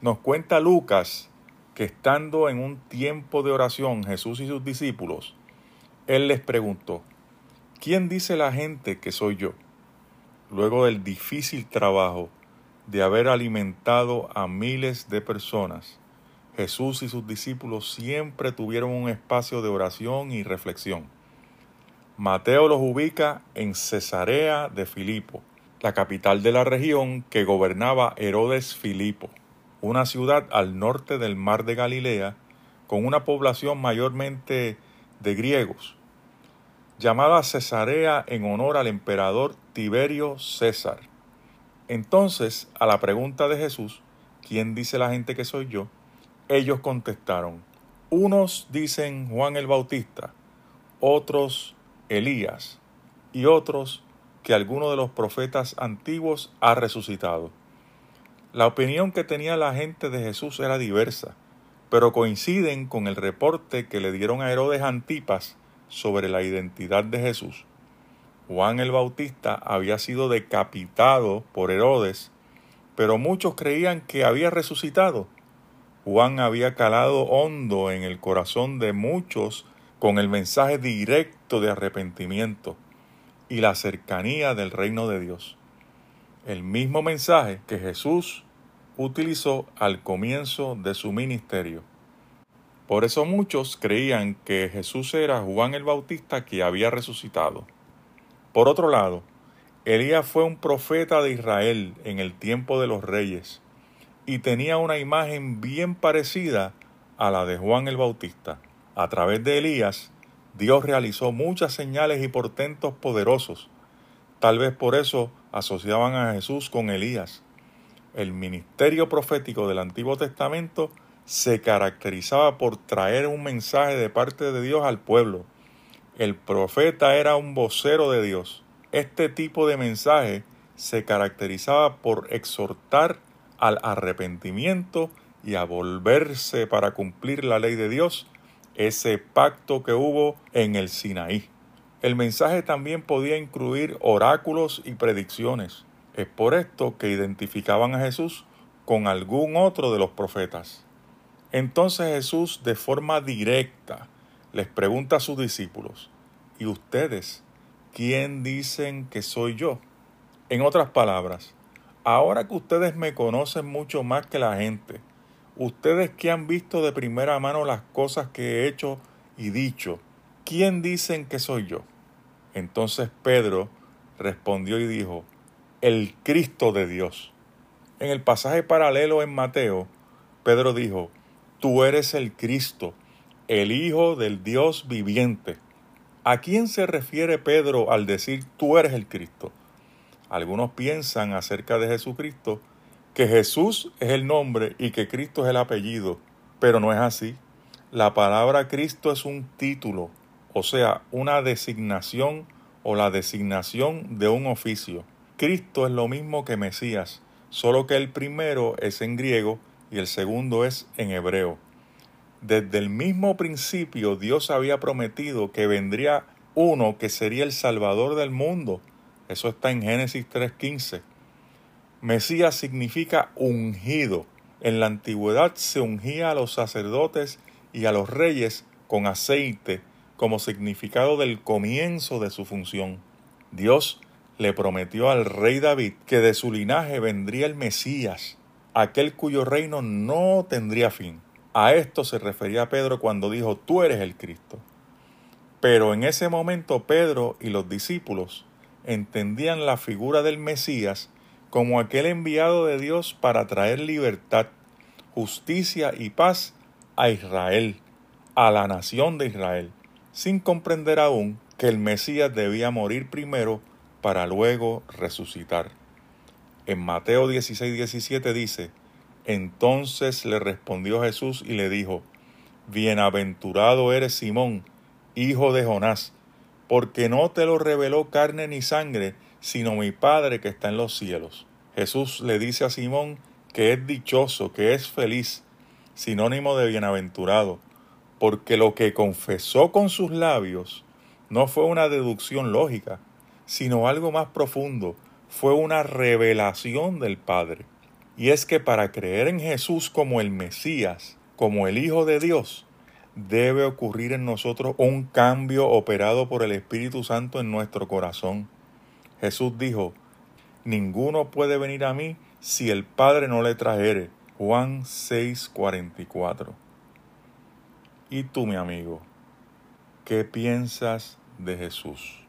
Nos cuenta Lucas que estando en un tiempo de oración Jesús y sus discípulos, Él les preguntó, ¿quién dice la gente que soy yo? Luego del difícil trabajo de haber alimentado a miles de personas, Jesús y sus discípulos siempre tuvieron un espacio de oración y reflexión. Mateo los ubica en Cesarea de Filipo, la capital de la región que gobernaba Herodes Filipo una ciudad al norte del mar de Galilea, con una población mayormente de griegos, llamada Cesarea en honor al emperador Tiberio César. Entonces, a la pregunta de Jesús, ¿quién dice la gente que soy yo? Ellos contestaron, unos dicen Juan el Bautista, otros Elías, y otros que alguno de los profetas antiguos ha resucitado. La opinión que tenía la gente de Jesús era diversa, pero coinciden con el reporte que le dieron a Herodes Antipas sobre la identidad de Jesús. Juan el Bautista había sido decapitado por Herodes, pero muchos creían que había resucitado. Juan había calado hondo en el corazón de muchos con el mensaje directo de arrepentimiento y la cercanía del reino de Dios el mismo mensaje que Jesús utilizó al comienzo de su ministerio. Por eso muchos creían que Jesús era Juan el Bautista que había resucitado. Por otro lado, Elías fue un profeta de Israel en el tiempo de los reyes y tenía una imagen bien parecida a la de Juan el Bautista. A través de Elías, Dios realizó muchas señales y portentos poderosos. Tal vez por eso asociaban a Jesús con Elías. El ministerio profético del Antiguo Testamento se caracterizaba por traer un mensaje de parte de Dios al pueblo. El profeta era un vocero de Dios. Este tipo de mensaje se caracterizaba por exhortar al arrepentimiento y a volverse para cumplir la ley de Dios, ese pacto que hubo en el Sinaí. El mensaje también podía incluir oráculos y predicciones. Es por esto que identificaban a Jesús con algún otro de los profetas. Entonces Jesús de forma directa les pregunta a sus discípulos, ¿y ustedes quién dicen que soy yo? En otras palabras, ahora que ustedes me conocen mucho más que la gente, ustedes que han visto de primera mano las cosas que he hecho y dicho, ¿quién dicen que soy yo? Entonces Pedro respondió y dijo, el Cristo de Dios. En el pasaje paralelo en Mateo, Pedro dijo, tú eres el Cristo, el Hijo del Dios viviente. ¿A quién se refiere Pedro al decir tú eres el Cristo? Algunos piensan acerca de Jesucristo que Jesús es el nombre y que Cristo es el apellido, pero no es así. La palabra Cristo es un título, o sea, una designación o la designación de un oficio. Cristo es lo mismo que Mesías, solo que el primero es en griego y el segundo es en hebreo. Desde el mismo principio Dios había prometido que vendría uno que sería el Salvador del mundo. Eso está en Génesis 3.15. Mesías significa ungido. En la antigüedad se ungía a los sacerdotes y a los reyes con aceite como significado del comienzo de su función. Dios le prometió al rey David que de su linaje vendría el Mesías, aquel cuyo reino no tendría fin. A esto se refería Pedro cuando dijo, tú eres el Cristo. Pero en ese momento Pedro y los discípulos entendían la figura del Mesías como aquel enviado de Dios para traer libertad, justicia y paz a Israel, a la nación de Israel sin comprender aún que el Mesías debía morir primero para luego resucitar. En Mateo 16, 17 dice, Entonces le respondió Jesús y le dijo, Bienaventurado eres Simón, hijo de Jonás, porque no te lo reveló carne ni sangre, sino mi Padre que está en los cielos. Jesús le dice a Simón que es dichoso, que es feliz, sinónimo de bienaventurado, porque lo que confesó con sus labios no fue una deducción lógica, sino algo más profundo, fue una revelación del Padre. Y es que para creer en Jesús como el Mesías, como el Hijo de Dios, debe ocurrir en nosotros un cambio operado por el Espíritu Santo en nuestro corazón. Jesús dijo, Ninguno puede venir a mí si el Padre no le trajere. Juan 6:44. ¿Y tú, mi amigo? ¿Qué piensas de Jesús?